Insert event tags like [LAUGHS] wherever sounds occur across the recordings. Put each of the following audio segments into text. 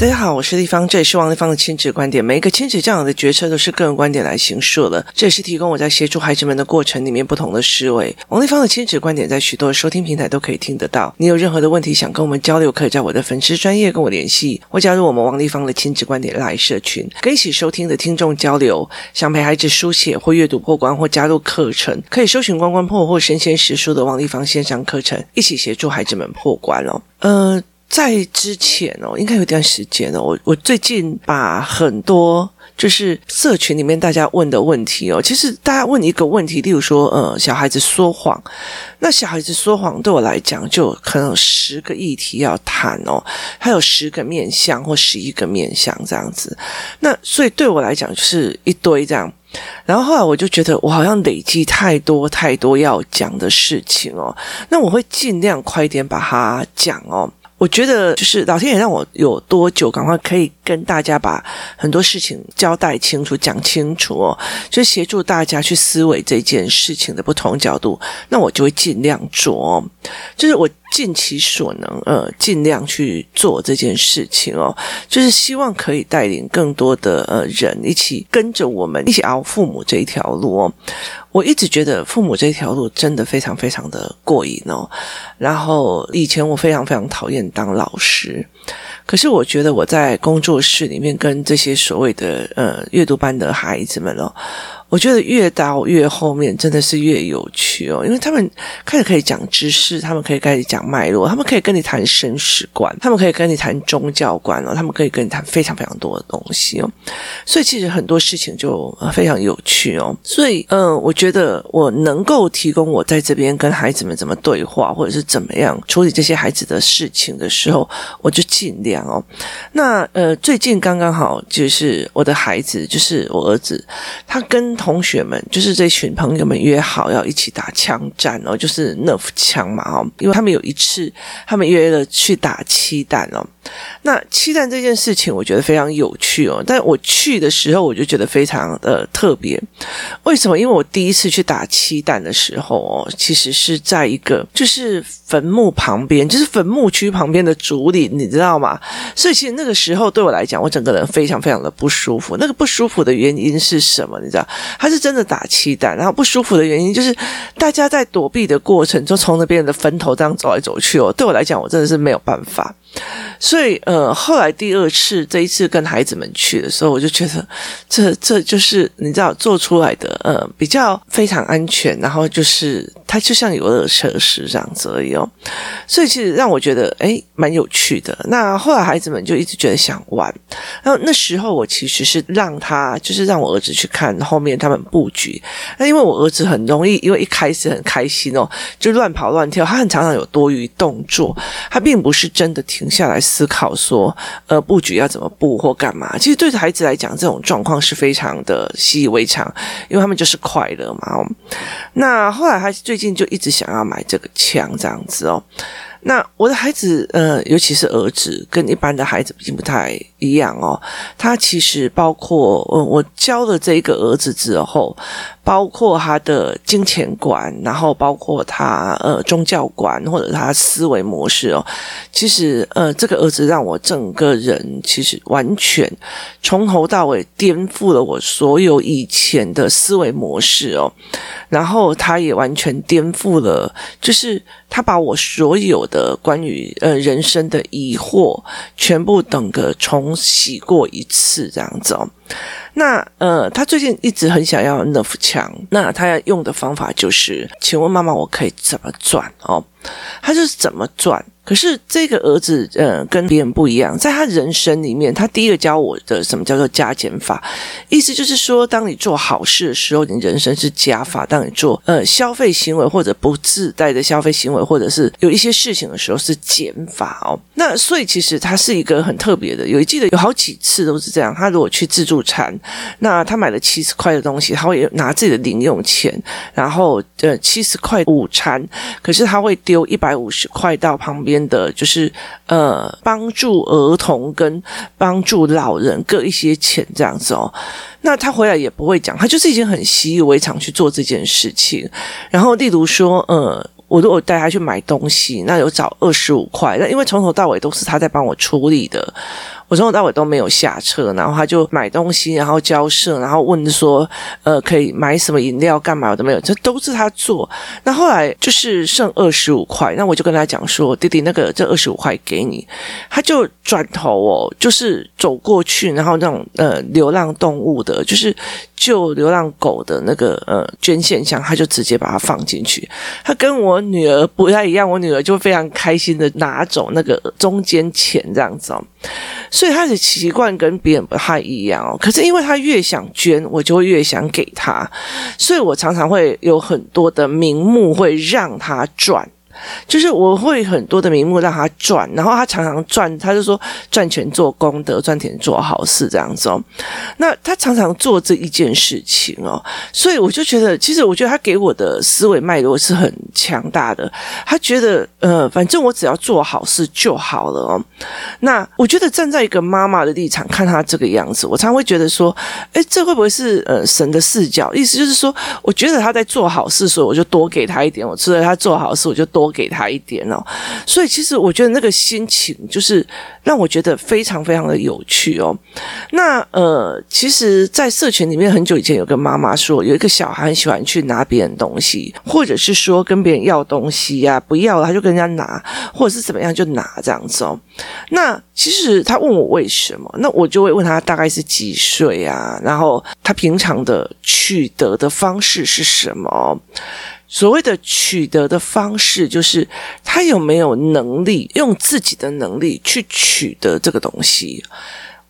大家好，我是丽芳，这里是王立芳的亲子观点。每一个亲子教养的决策都是个人观点来形塑的，这也是提供我在协助孩子们的过程里面不同的思维。王立芳的亲子观点在许多收听平台都可以听得到。你有任何的问题想跟我们交流，可以在我的粉丝专业跟我联系，或加入我们王立芳的亲子观点拉社群，跟一起收听的听众交流。想陪孩子书写或阅读破关，或加入课程，可以搜寻“关关破”或“身先实书”的王立芳线上课程，一起协助孩子们破关哦。呃。在之前哦，应该有一段时间哦，我我最近把很多就是社群里面大家问的问题哦，其实大家问一个问题，例如说，呃，小孩子说谎，那小孩子说谎对我来讲，就可能有十个议题要谈哦，还有十个面向或十一个面向这样子，那所以对我来讲就是一堆这样，然后后来我就觉得我好像累积太多太多要讲的事情哦，那我会尽量快一点把它讲哦。我觉得就是老天爷让我有多久，赶快可以跟大家把很多事情交代清楚、讲清楚哦，就协助大家去思维这件事情的不同角度，那我就会尽量做，就是我。尽其所能，呃，尽量去做这件事情哦，就是希望可以带领更多的呃人一起跟着我们一起熬父母这一条路哦。我一直觉得父母这条路真的非常非常的过瘾哦。然后以前我非常非常讨厌当老师，可是我觉得我在工作室里面跟这些所谓的呃阅读班的孩子们哦。我觉得越到越后面真的是越有趣哦，因为他们开始可以讲知识，他们可以开始讲脉络，他们可以跟你谈生死观，他们可以跟你谈宗教观哦，他们可以跟你谈非常非常多的东西哦，所以其实很多事情就非常有趣哦。所以，嗯，我觉得我能够提供我在这边跟孩子们怎么对话，或者是怎么样处理这些孩子的事情的时候，我就尽量哦。那呃，最近刚刚好就是我的孩子，就是我儿子，他跟同学们就是这群朋友们约好要一起打枪战哦，就是 Nerf 枪嘛哦，因为他们有一次他们约了去打七弹哦。那七弹这件事情我觉得非常有趣哦，但我去的时候我就觉得非常的特别。为什么？因为我第一次去打七弹的时候哦，其实是在一个就是坟墓旁边，就是坟墓区旁边的竹林，你知道吗？所以其实那个时候对我来讲，我整个人非常非常的不舒服。那个不舒服的原因是什么？你知道？他是真的打气弹，然后不舒服的原因就是大家在躲避的过程中，从那边的坟头这样走来走去哦。对我来讲，我真的是没有办法。所以，呃，后来第二次这一次跟孩子们去的时候，我就觉得这 [LAUGHS] 这就是你知道做出来的，呃，比较非常安全，然后就是它就像游乐设施这样子而已哦。所以其实让我觉得诶蛮有趣的。那后来孩子们就一直觉得想玩，然后那时候我其实是让他就是让我儿子去看后面他们布局。那因为我儿子很容易，因为一开始很开心哦，就乱跑乱跳，他很常常有多余动作，他并不是真的停下来。思考说，呃，布局要怎么布或干嘛？其实对孩子来讲，这种状况是非常的习以为常，因为他们就是快乐嘛。那后来他最近就一直想要买这个枪，这样子哦。那我的孩子，呃，尤其是儿子，跟一般的孩子并不太一样哦。他其实包括，呃，我教了这个儿子之后，包括他的金钱观，然后包括他呃宗教观或者他思维模式哦。其实，呃，这个儿子让我整个人其实完全从头到尾颠覆了我所有以前的思维模式哦。然后他也完全颠覆了，就是他把我所有的关于呃人生的疑惑全部等个从洗过一次这样子哦。那呃，他最近一直很想要 Nerf 枪，那他要用的方法就是，请问妈妈，我可以怎么转哦？他就是怎么转。可是这个儿子，呃，跟别人不一样，在他人生里面，他第一个教我的什么叫做加减法，意思就是说，当你做好事的时候，你人生是加法；当你做呃消费行为或者不自带的消费行为，或者是有一些事情的时候，是减法哦。那所以其实他是一个很特别的，有记得有好几次都是这样。他如果去自助午餐，那他买了七十块的东西，他会拿自己的零用钱，然后呃七十块午餐，可是他会丢一百五十块到旁边。的就是呃，帮助儿童跟帮助老人各一些钱这样子哦。那他回来也不会讲，他就是已经很习以为常去做这件事情。然后，例如说，呃，我如果带他去买东西，那有找二十五块，那因为从头到尾都是他在帮我处理的。我从头到尾都没有下车，然后他就买东西，然后交涉，然后问说，呃，可以买什么饮料干嘛？我都没有，这都是他做。那后来就是剩二十五块，那我就跟他讲说，弟弟，那个这二十五块给你。他就转头哦，就是走过去，然后那种呃流浪动物的，就是救流浪狗的那个呃捐献箱，他就直接把它放进去。他跟我女儿不太一样，我女儿就非常开心的拿走那个中间钱这样子哦。所以他的习惯跟别人不太一样哦。可是因为他越想捐，我就会越想给他，所以我常常会有很多的名目会让他赚。就是我会很多的名目让他赚，然后他常常赚，他就说赚钱做功德，赚钱做好事这样子哦。那他常常做这一件事情哦，所以我就觉得，其实我觉得他给我的思维脉络是很强大的。他觉得，呃，反正我只要做好事就好了哦。那我觉得站在一个妈妈的立场看他这个样子，我常会觉得说，诶，这会不会是呃神的视角？意思就是说，我觉得他在做好事，所以我就多给他一点；我觉得他做好事，我就多。给他一点哦，所以其实我觉得那个心情就是让我觉得非常非常的有趣哦。那呃，其实，在社群里面很久以前有个妈妈说，有一个小孩很喜欢去拿别人东西，或者是说跟别人要东西呀、啊，不要了他就跟人家拿，或者是怎么样就拿这样子哦。那其实他问我为什么，那我就会问他大概是几岁啊，然后他平常的取得的方式是什么？所谓的取得的方式，就是他有没有能力用自己的能力去取得这个东西。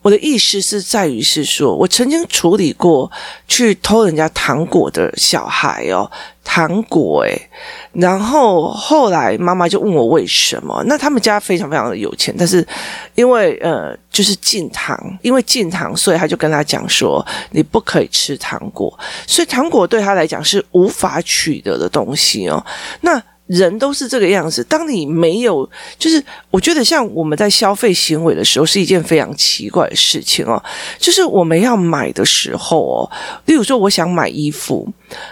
我的意思是在于是说，我曾经处理过去偷人家糖果的小孩哦，糖果诶，然后后来妈妈就问我为什么？那他们家非常非常的有钱，但是因为呃就是禁糖，因为禁糖，所以他就跟他讲说你不可以吃糖果，所以糖果对他来讲是无法取得的东西哦。那人都是这个样子。当你没有，就是我觉得像我们在消费行为的时候，是一件非常奇怪的事情哦。就是我们要买的时候哦，例如说我想买衣服，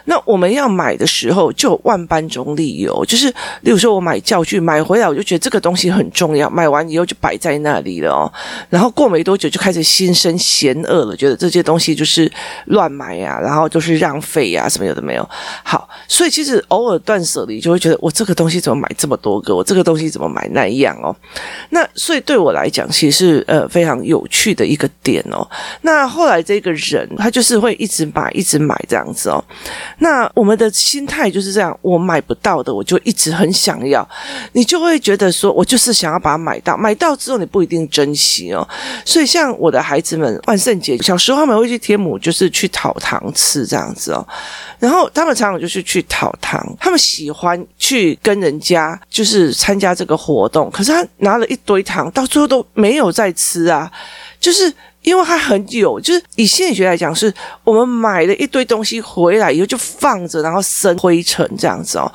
那我们要买的时候就万般种理由。就是例如说我买教具，买回来我就觉得这个东西很重要，买完以后就摆在那里了哦。然后过没多久就开始心生嫌恶了，觉得这些东西就是乱买呀，然后就是浪费呀，什么有的没有。好，所以其实偶尔断舍离就会觉得。我这个东西怎么买这么多个？我这个东西怎么买那样哦？那所以对我来讲，其实是呃非常有趣的一个点哦。那后来这个人他就是会一直买，一直买这样子哦。那我们的心态就是这样：我买不到的，我就一直很想要。你就会觉得说，我就是想要把它买到，买到之后你不一定珍惜哦。所以像我的孩子们，万圣节小时候他们会去贴母，就是去讨糖吃这样子哦。然后他们常常就是去讨糖，他们喜欢去去跟人家就是参加这个活动，可是他拿了一堆糖，到最后都没有再吃啊，就是因为他很有，就是以心理学来讲，是我们买了一堆东西回来以后就放着，然后生灰尘这样子哦，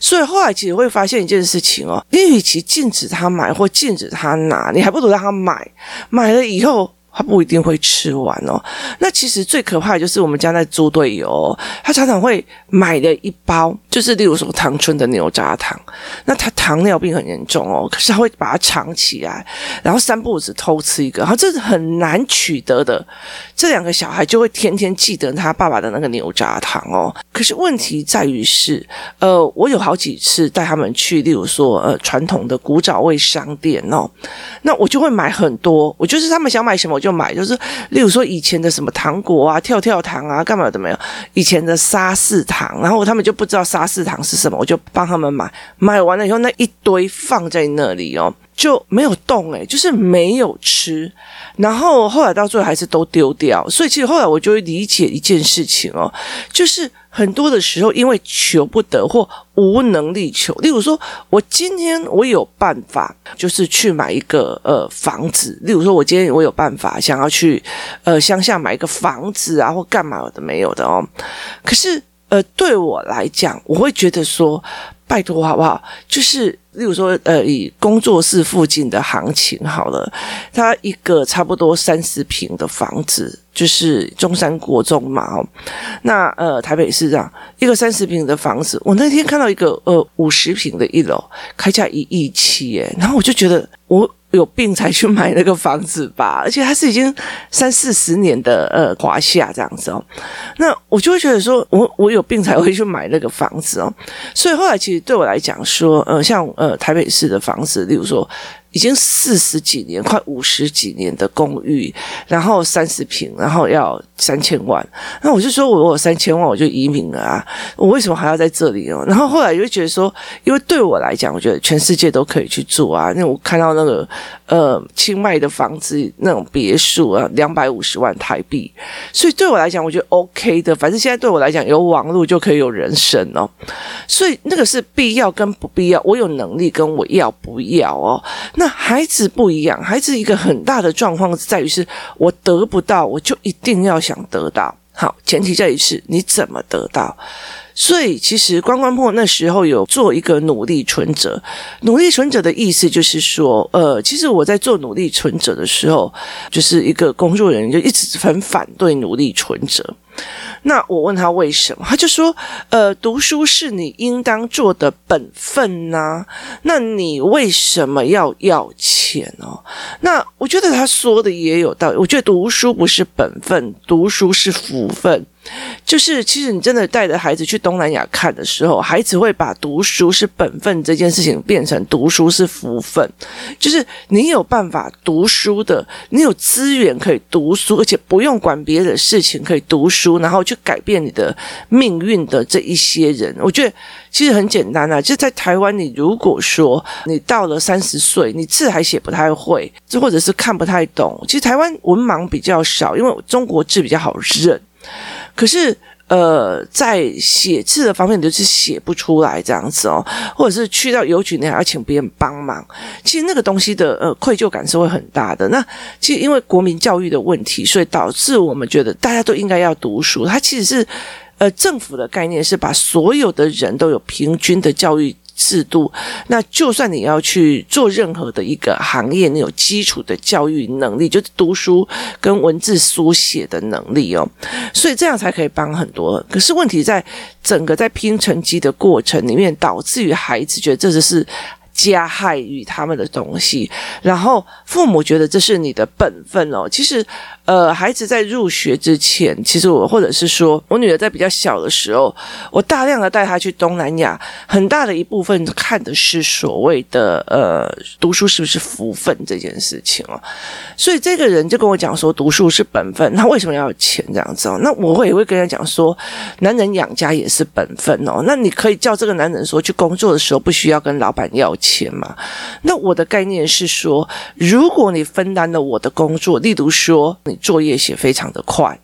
所以后来其实会发现一件事情哦，你与其禁止他买或禁止他拿，你还不如让他买，买了以后。他不一定会吃完哦。那其实最可怕的就是我们家那猪队友，他常常会买了一包，就是例如说唐春的牛轧糖。那他糖尿病很严重哦，可是他会把它藏起来，然后三步子偷吃一个，然后这是很难取得的。这两个小孩就会天天记得他爸爸的那个牛轧糖哦。可是问题在于是，呃，我有好几次带他们去，例如说呃传统的古早味商店哦，那我就会买很多，我就是他们想买什么我就就买，就是例如说以前的什么糖果啊、跳跳糖啊，干嘛都没有？以前的沙士糖，然后他们就不知道沙士糖是什么，我就帮他们买。买完了以后，那一堆放在那里哦，就没有动诶，就是没有吃。然后后来到最后还是都丢掉。所以其实后来我就会理解一件事情哦，就是。很多的时候，因为求不得或无能力求，例如说，我今天我有办法，就是去买一个呃房子。例如说，我今天我有办法想要去呃乡下买一个房子啊，或干嘛的没有的哦。可是呃，对我来讲，我会觉得说。拜托好不好？就是例如说，呃，以工作室附近的行情好了，它一个差不多三十平的房子，就是中山国中嘛，哦，那呃台北市长一个三十平的房子，我那天看到一个呃五十平的一楼，开价一亿七，诶，然后我就觉得我。有病才去买那个房子吧，而且他是已经三四十年的呃华夏这样子哦，那我就会觉得说我我有病才会去买那个房子哦，所以后来其实对我来讲说，呃，像呃台北市的房子，例如说。已经四十几年，快五十几年的公寓，然后三十平，然后要三千万。那我就说，我有三千万，我就移民了啊！我为什么还要在这里哦？然后后来就觉得说，因为对我来讲，我觉得全世界都可以去住啊。那我看到那个呃清迈的房子，那种别墅啊，两百五十万台币，所以对我来讲，我觉得 OK 的。反正现在对我来讲，有网络就可以有人生哦。所以那个是必要跟不必要，我有能力跟我要不要哦。那孩子不一样，孩子一个很大的状况在于是，我得不到，我就一定要想得到。好，前提在于是你怎么得到。所以其实关关破那时候有做一个努力存折，努力存折的意思就是说，呃，其实我在做努力存折的时候，就是一个工作人员就一直很反对努力存折。那我问他为什么，他就说：“呃，读书是你应当做的本分呐、那你为什么要要钱哦？”那我觉得他说的也有道理。我觉得读书不是本分，读书是福分。就是，其实你真的带着孩子去东南亚看的时候，孩子会把读书是本分这件事情变成读书是福分。就是你有办法读书的，你有资源可以读书，而且不用管别的事情，可以读书，然后去改变你的命运的这一些人，我觉得其实很简单啊。就在台湾，你如果说你到了三十岁，你字还写不太会，或者是看不太懂，其实台湾文盲比较少，因为中国字比较好认。可是，呃，在写字的方面，你就是写不出来这样子哦，或者是去到邮局，那还要请别人帮忙。其实那个东西的呃愧疚感是会很大的。那其实因为国民教育的问题，所以导致我们觉得大家都应该要读书。它其实是呃政府的概念是把所有的人都有平均的教育。制度，那就算你要去做任何的一个行业，你有基础的教育能力，就是读书跟文字书写的能力哦，所以这样才可以帮很多。可是问题在整个在拼成绩的过程里面，导致于孩子觉得这就是。加害于他们的东西，然后父母觉得这是你的本分哦。其实，呃，孩子在入学之前，其实我或者是说我女儿在比较小的时候，我大量的带她去东南亚，很大的一部分看的是所谓的呃读书是不是福分这件事情哦。所以这个人就跟我讲说，读书是本分，那为什么要有钱这样子哦？那我会也会跟他讲说，男人养家也是本分哦。那你可以叫这个男人说，去工作的时候不需要跟老板要钱。钱嘛，那我的概念是说，如果你分担了我的工作，例如说你作业写非常的快，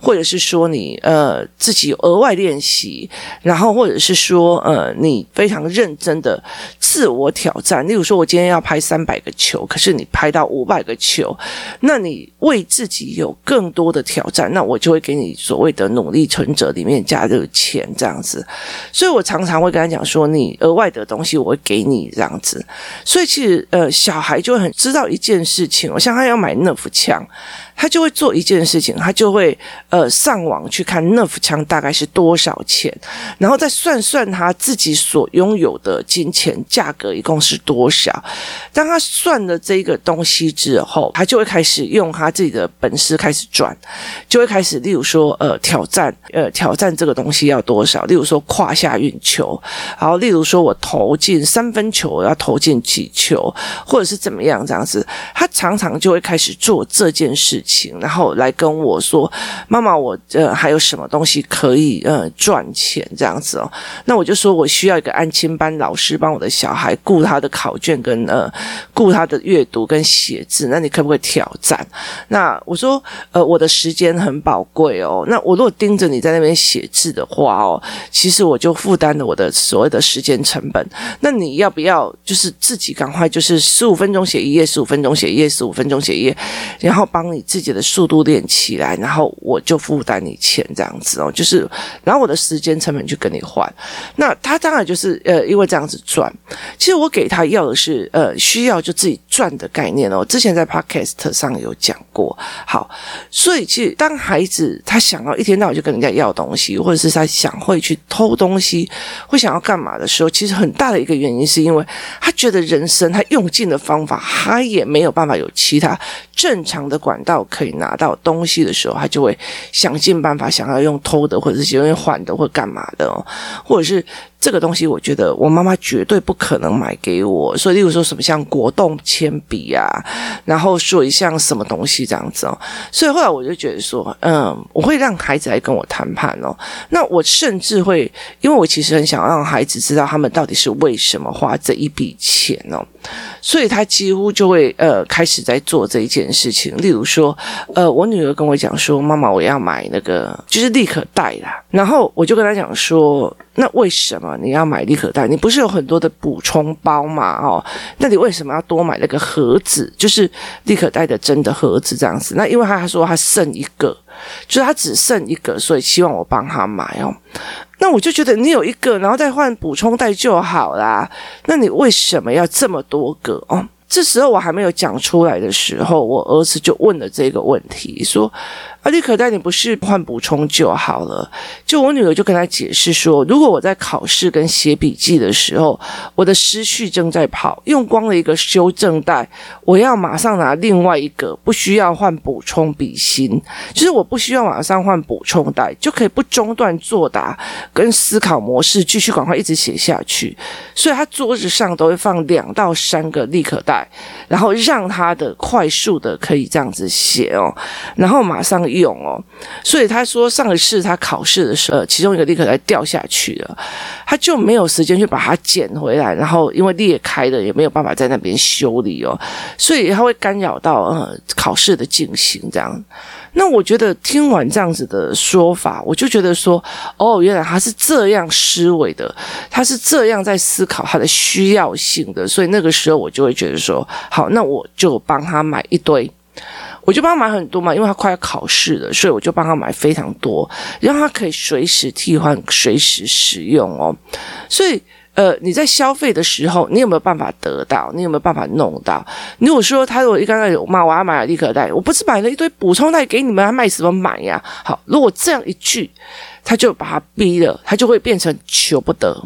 或者是说你呃自己额外练习，然后或者是说呃你非常认真的自我挑战，例如说我今天要拍三百个球，可是你拍到五百个球，那你为自己有更多的挑战，那我就会给你所谓的努力存折里面加这个钱这样子，所以我常常会跟他讲说，你额外的东西我会给你样。子，所以其实呃，小孩就很知道一件事情，我像他要买那副枪。他就会做一件事情，他就会呃上网去看 Nerf 枪大概是多少钱，然后再算算他自己所拥有的金钱价格一共是多少。当他算了这个东西之后，他就会开始用他自己的本事开始赚，就会开始例如说呃挑战呃挑战这个东西要多少，例如说胯下运球，然后例如说我投进三分球要投进几球，或者是怎么样这样子，他常常就会开始做这件事。然后来跟我说：“妈妈，我呃还有什么东西可以呃赚钱这样子哦？”那我就说我需要一个安亲班老师帮我的小孩顾他的考卷跟呃顾他的阅读跟写字。那你可不可以挑战？那我说呃我的时间很宝贵哦。那我如果盯着你在那边写字的话哦，其实我就负担了我的所谓的时间成本。那你要不要就是自己赶快就是十五分钟写一页，十五分钟写一页，十五分钟写一页，然后帮你自自己的速度练起来，然后我就负担你钱这样子哦，就是然后我的时间成本去跟你换。那他当然就是呃，因为这样子赚。其实我给他要的是呃，需要就自己赚的概念哦。之前在 Podcast 上有讲过。好，所以其实当孩子他想要一天到晚就跟人家要东西，或者是他想会去偷东西，会想要干嘛的时候，其实很大的一个原因是因为他觉得人生他用尽的方法，他也没有办法有其他正常的管道可以拿到东西的时候，他就会想尽办法想要用偷的，或者是用换的，或干嘛的，或者是。这个东西我觉得我妈妈绝对不可能买给我，所以例如说什么像果冻铅笔啊，然后说一项什么东西这样子哦，所以后来我就觉得说，嗯，我会让孩子来跟我谈判哦，那我甚至会，因为我其实很想让孩子知道他们到底是为什么花这一笔钱哦，所以他几乎就会呃开始在做这一件事情，例如说，呃，我女儿跟我讲说，妈妈我要买那个就是立可带啦，然后我就跟她讲说。那为什么你要买立可袋？你不是有很多的补充包嘛？哦，那你为什么要多买那个盒子？就是立可袋的真的盒子这样子。那因为他说他剩一个，就是他只剩一个，所以希望我帮他买哦。那我就觉得你有一个，然后再换补充袋就好啦。那你为什么要这么多个哦？这时候我还没有讲出来的时候，我儿子就问了这个问题，说。啊，立可带你不是换补充就好了？就我女儿就跟他解释说，如果我在考试跟写笔记的时候，我的思绪正在跑，用光了一个修正带，我要马上拿另外一个，不需要换补充笔芯，就是我不需要马上换补充带，就可以不中断作答跟思考模式，继续赶快一直写下去。所以他桌子上都会放两到三个立可带，然后让他的快速的可以这样子写哦，然后马上。用哦，所以他说上一次他考试的时候，其中一个立刻来掉下去了，他就没有时间去把它捡回来，然后因为裂开了，也没有办法在那边修理哦，所以他会干扰到呃考试的进行这样。那我觉得听完这样子的说法，我就觉得说，哦，原来他是这样思维的，他是这样在思考他的需要性的，所以那个时候我就会觉得说，好，那我就帮他买一堆。我就帮他买很多嘛，因为他快要考试了，所以我就帮他买非常多，让他可以随时替换、随时使用哦。所以，呃，你在消费的时候，你有没有办法得到？你有没有办法弄到？如果说他如果一刚开始妈，我要买立可带，我不是买了一堆补充带给你们，还卖什么买呀？好，如果这样一句，他就把他逼了，他就会变成求不得。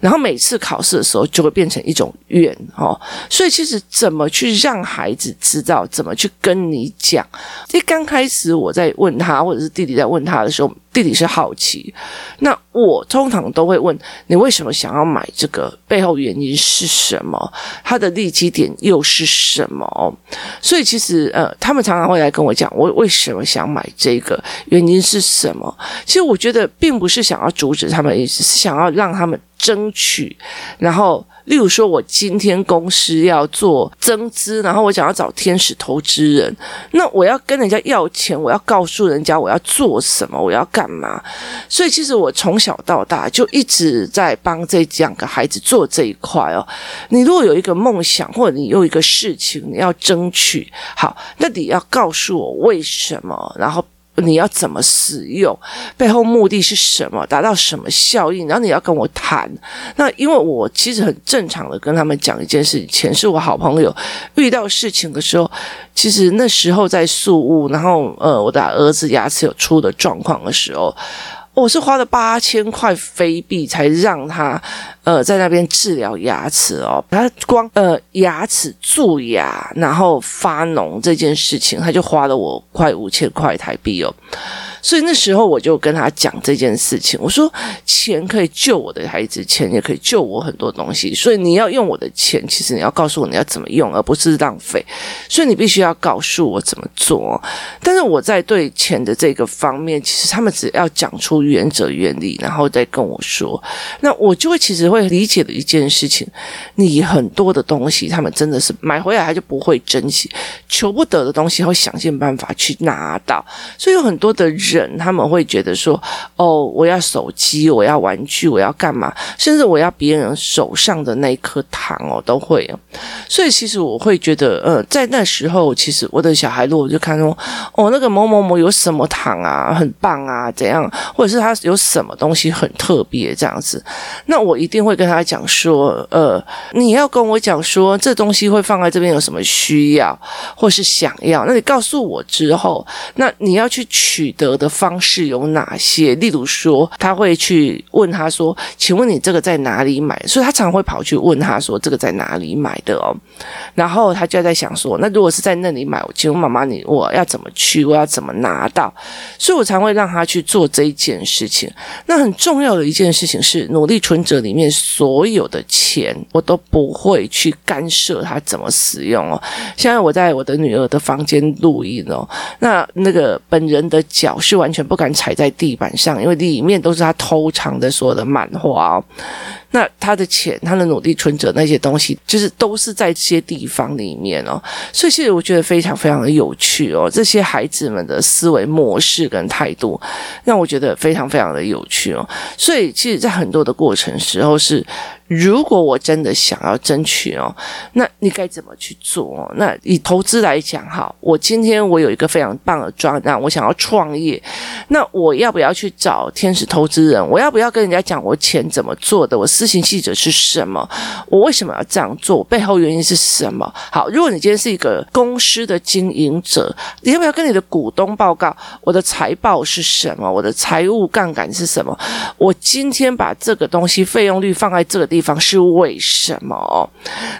然后每次考试的时候就会变成一种怨哦，所以其实怎么去让孩子知道，怎么去跟你讲？一刚开始我在问他，或者是弟弟在问他的时候，弟弟是好奇，那我通常都会问你为什么想要买这个，背后原因是什么？他的利基点又是什么？所以其实呃，他们常常会来跟我讲，我为什么想买这个，原因是什么？其实我觉得并不是想要阻止他们的意思，是想要让他们。争取，然后，例如说，我今天公司要做增资，然后我想要找天使投资人，那我要跟人家要钱，我要告诉人家我要做什么，我要干嘛？所以，其实我从小到大就一直在帮这两个孩子做这一块哦。你如果有一个梦想，或者你有一个事情你要争取，好，那你要告诉我为什么，然后。你要怎么使用？背后目的是什么？达到什么效应？然后你要跟我谈。那因为我其实很正常的跟他们讲一件事情，前是我好朋友。遇到事情的时候，其实那时候在宿雾，然后呃，我的儿子牙齿有出的状况的时候。我是花了八千块飞币才让他呃在那边治疗牙齿哦，他光呃牙齿蛀牙然后发脓这件事情，他就花了我快五千块台币哦。所以那时候我就跟他讲这件事情，我说钱可以救我的孩子，钱也可以救我很多东西。所以你要用我的钱，其实你要告诉我你要怎么用，而不是浪费。所以你必须要告诉我怎么做。但是我在对钱的这个方面，其实他们只要讲出原则原理，然后再跟我说，那我就会其实会理解的一件事情，你很多的东西，他们真的是买回来他就不会珍惜，求不得的东西会想尽办法去拿到，所以有很多的人他们会觉得说，哦，我要手机，我要玩具，我要干嘛，甚至我要别人手上的那一颗糖哦，都会。所以其实我会觉得，呃，在那时候，其实我的小孩如果就看说，哦，那个某某某有什么糖啊，很棒啊，怎样，或者是他有什么东西很特别这样子，那我一定会跟他讲说，呃，你要跟我讲说，这东西会放在这边有什么需要，或是想要，那你告诉我之后，那你要去取得的方式有哪些？例如说，他会去问他说，请问你这个在哪里买？所以他常会跑去问他说，这个在哪里买的哦？然后他就在想说，那如果是在那里买，请问妈妈你我要怎么去？我要怎么拿到？所以我常会让他去做这一件事情。那很重要的一件事情是，努力存折里面所有的钱，我都不会去干涉他怎么使用哦。现在我在我的女儿的房间录音哦，那那个本人的脚是完全不敢踩在地板上，因为里面都是他偷藏的所有的漫画哦。那他的钱，他的努力存折那些东西，就是都是在这些地方里面哦。所以其实我觉得非常非常的有趣哦，这些孩子们的思维模式跟态度，让我觉得非常非常的有趣哦。所以其实，在很多的过程时候是。如果我真的想要争取哦，那你该怎么去做？那以投资来讲，哈，我今天我有一个非常棒的专案，我想要创业，那我要不要去找天使投资人？我要不要跟人家讲我钱怎么做的？我私行记者是什么？我为什么要这样做？背后原因是什么？好，如果你今天是一个公司的经营者，你要不要跟你的股东报告我的财报是什么？我的财务杠杆是什么？我今天把这个东西费用率放在这个地方。地方是为什么？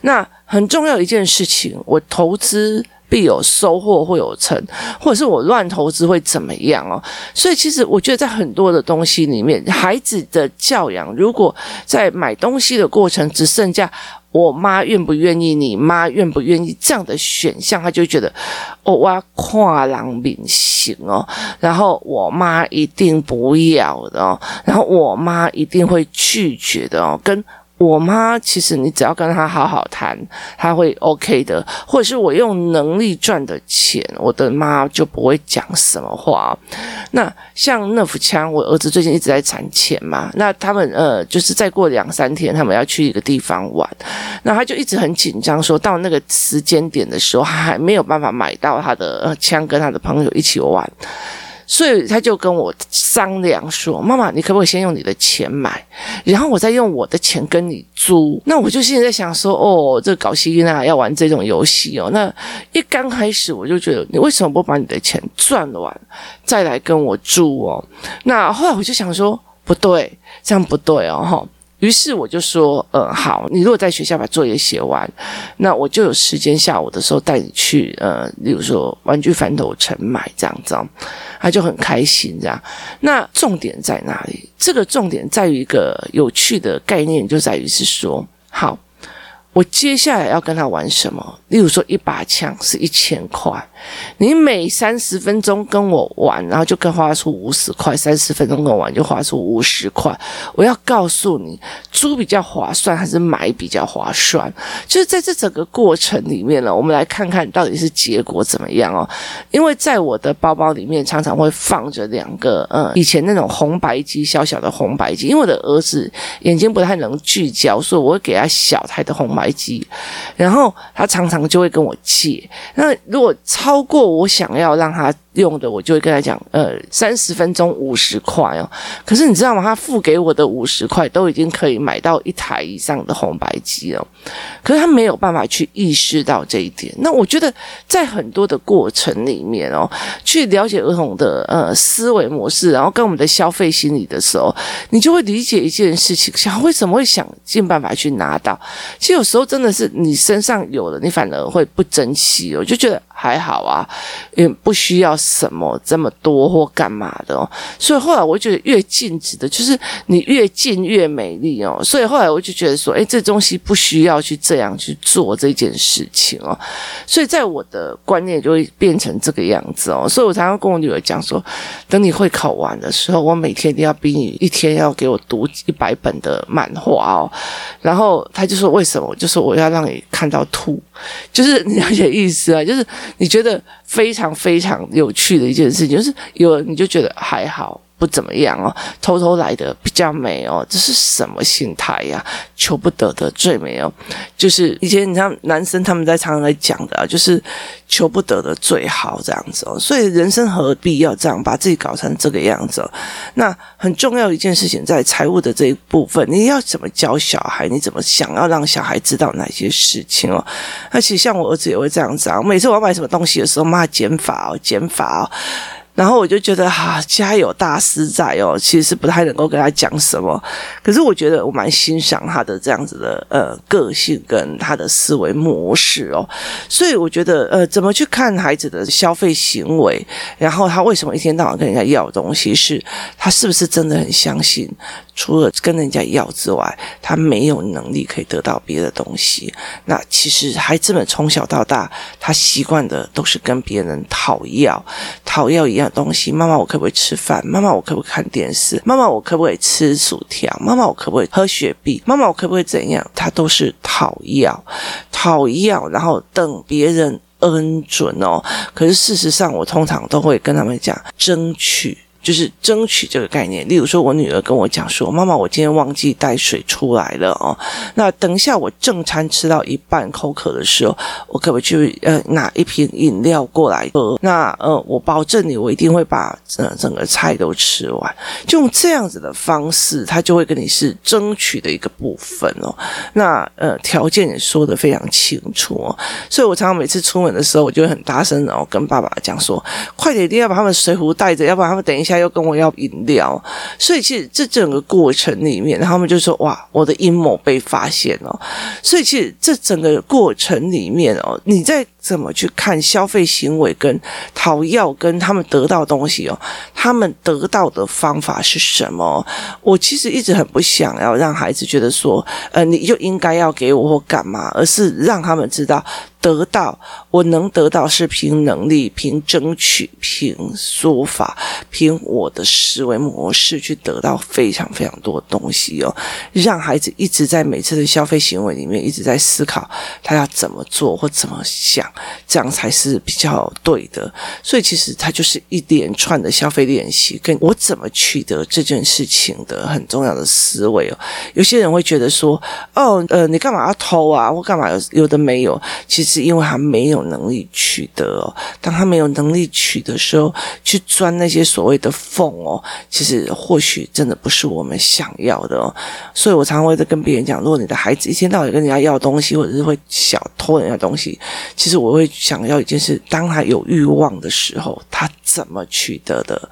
那很重要一件事情，我投资必有收获，会有成，或者是我乱投资会怎么样哦？所以其实我觉得，在很多的东西里面，孩子的教养，如果在买东西的过程只剩下我妈愿不愿意，你妈愿不愿意这样的选项，他就觉得哦，我要跨栏明星哦，然后我妈一定不要的哦，然后我妈一定会拒绝的哦，跟。我妈其实，你只要跟她好好谈，她会 OK 的。或者是我用能力赚的钱，我的妈就不会讲什么话。那像那副枪，我儿子最近一直在攒钱嘛，那他们呃，就是再过两三天，他们要去一个地方玩，那他就一直很紧张，说到那个时间点的时候，还没有办法买到他的枪，跟他的朋友一起玩。所以他就跟我商量说：“妈妈，你可不可以先用你的钱买，然后我再用我的钱跟你租？”那我就现在在想说：“哦，这搞西那要玩这种游戏哦。”那一刚开始我就觉得，你为什么不把你的钱赚完再来跟我租哦？那后来我就想说，不对，这样不对哦，哈。于是我就说，呃，好，你如果在学校把作业写完，那我就有时间下午的时候带你去，呃，例如说玩具反斗城买这样子，他就很开心这样。那重点在哪里？这个重点在于一个有趣的概念，就在于是说，好。我接下来要跟他玩什么？例如说，一把枪是一千块，你每三十分钟跟我玩，然后就跟花出五十块；三十分钟跟我玩，就花出五十块。我要告诉你，租比较划算还是买比较划算？就是在这整个过程里面呢，我们来看看到底是结果怎么样哦。因为在我的包包里面常常会放着两个，嗯，以前那种红白机，小小的红白机。因为我的儿子眼睛不太能聚焦，所以我会给他小台的红白。怀机，然后他常常就会跟我借。那如果超过我想要让他用的，我就会跟他讲，呃，三十分钟五十块哦。可是你知道吗？他付给我的五十块都已经可以买到一台以上的红白机了。可是他没有办法去意识到这一点。那我觉得在很多的过程里面哦，去了解儿童的呃思维模式，然后跟我们的消费心理的时候，你就会理解一件事情：想为什么会想尽办法去拿到？其实有时候真的是你身上有了，你反而会不珍惜。我就觉得。还好啊，也不需要什么这么多或干嘛的哦。所以后来我觉得越禁止的，就是你越静越美丽哦。所以后来我就觉得说，哎，这东西不需要去这样去做这件事情哦。所以在我的观念就会变成这个样子哦。所以我常常跟我女儿讲说，等你会考完的时候，我每天一定要逼你一天要给我读一百本的漫画哦。然后她就说为什么？就说我要让你看到吐，就是你了解意思啊，就是。你觉得非常非常有趣的一件事情，就是有你就觉得还好。不怎么样哦，偷偷来的比较美哦，这是什么心态呀？求不得的最美哦，就是以前你像男生他们在常常在讲的啊，就是求不得的最好这样子哦。所以人生何必要这样把自己搞成这个样子？那很重要一件事情，在财务的这一部分，你要怎么教小孩？你怎么想要让小孩知道哪些事情哦？那其实像我儿子也会这样子啊，每次我要买什么东西的时候，妈减法哦，减法哦。然后我就觉得哈、家有大师在哦，其实是不太能够跟他讲什么。可是我觉得我蛮欣赏他的这样子的呃个性跟他的思维模式哦。所以我觉得呃，怎么去看孩子的消费行为，然后他为什么一天到晚跟人家要东西，是他是不是真的很相信？除了跟人家要之外，他没有能力可以得到别的东西。那其实孩子们从小到大，他习惯的都是跟别人讨要，讨要一样东西。妈妈，我可不可以吃饭？妈妈，我可不可以看电视？妈妈，我可不可以吃薯条？妈妈，我可不可以喝雪碧？妈妈，我可不可以怎样？他都是讨要，讨要，然后等别人恩准哦。可是事实上，我通常都会跟他们讲，争取。就是争取这个概念，例如说，我女儿跟我讲说：“妈妈，我今天忘记带水出来了哦。那等一下我正餐吃到一半口渴的时候，我可不可以去呃拿一瓶饮料过来喝？那呃，我保证你，我一定会把呃整个菜都吃完。就用这样子的方式，他就会跟你是争取的一个部分哦。那呃条件也说得非常清楚哦。所以我常常每次出门的时候，我就会很大声然后跟爸爸讲说：快点，一定要把他们水壶带着，要不然他们等一下。”他又跟我要饮料，所以其实这整个过程里面，他们就说：“哇，我的阴谋被发现了。”所以其实这整个过程里面哦，你在怎么去看消费行为跟讨要跟他们得到东西哦，他们得到的方法是什么？我其实一直很不想要让孩子觉得说，呃，你就应该要给我或干嘛，而是让他们知道。得到我能得到是凭能力、凭争取、凭说法、凭我的思维模式去得到非常非常多东西哦。让孩子一直在每次的消费行为里面一直在思考他要怎么做或怎么想，这样才是比较对的。所以其实他就是一连串的消费练习，跟我怎么取得这件事情的很重要的思维哦。有些人会觉得说：“哦，呃，你干嘛要偷啊？或干嘛有有的没有？”其实。因为他没有能力取得哦，当他没有能力取得的时候，去钻那些所谓的缝哦，其实或许真的不是我们想要的哦。所以我常常会在跟别人讲，如果你的孩子一天到晚跟人家要东西，或者是会小偷人家东西，其实我会想要一件事：当他有欲望的时候，他怎么取得的？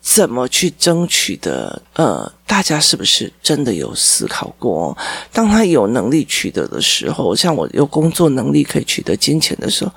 怎么去争取的？呃，大家是不是真的有思考过？当他有能力取得的时候，像我有工作能力可以取得金钱的时候。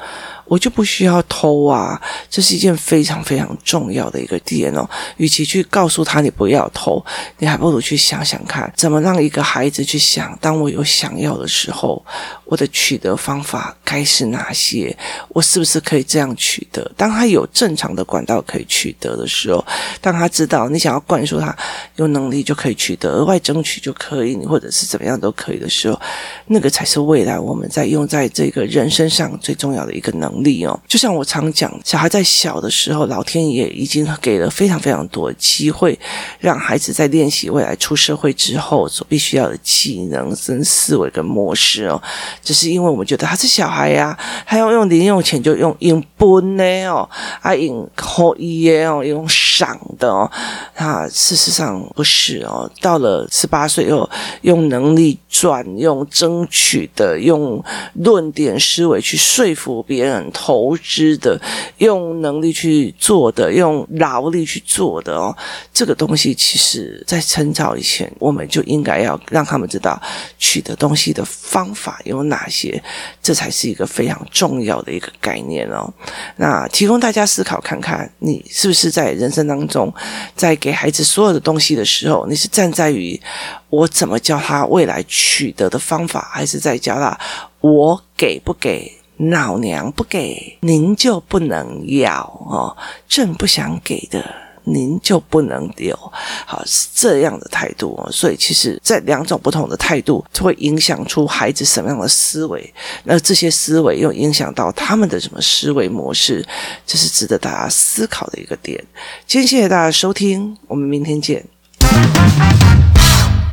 我就不需要偷啊，这是一件非常非常重要的一个点哦。与其去告诉他你不要偷，你还不如去想想看，怎么让一个孩子去想：当我有想要的时候，我的取得方法该是哪些？我是不是可以这样取得？当他有正常的管道可以取得的时候，当他知道你想要灌输他有能力就可以取得，额外争取就可以，或者是怎么样都可以的时候，那个才是未来我们在用在这个人身上最重要的一个能力。哦，就像我常讲，小孩在小的时候，老天爷已经给了非常非常多机会，让孩子在练习未来出社会之后所必须要的技能跟思维跟模式哦。只是因为我们觉得他是小孩呀、他要用零用钱就用用分的哦，啊用可以的哦，用赏的哦。啊，事实上不是哦，到了十八岁后，用能力转用争取的，用论点思维去说服别人投资的，用能力去做的，用劳力去做的哦。这个东西其实，在趁早以前，我们就应该要让他们知道取得东西的方法有哪些，这才是一个非常重要的一个概念哦。那提供大家思考看看，你是不是在人生当中，在给孩子所有的东西的时候，你是站在于我怎么教他未来取得的方法，还是在教他我给不给，老娘不给，您就不能要哦，朕不想给的。您就不能留，好，是这样的态度哦。所以，其实，在两种不同的态度，会影响出孩子什么样的思维。那这些思维又影响到他们的什么思维模式？这是值得大家思考的一个点。今天谢谢大家收听，我们明天见。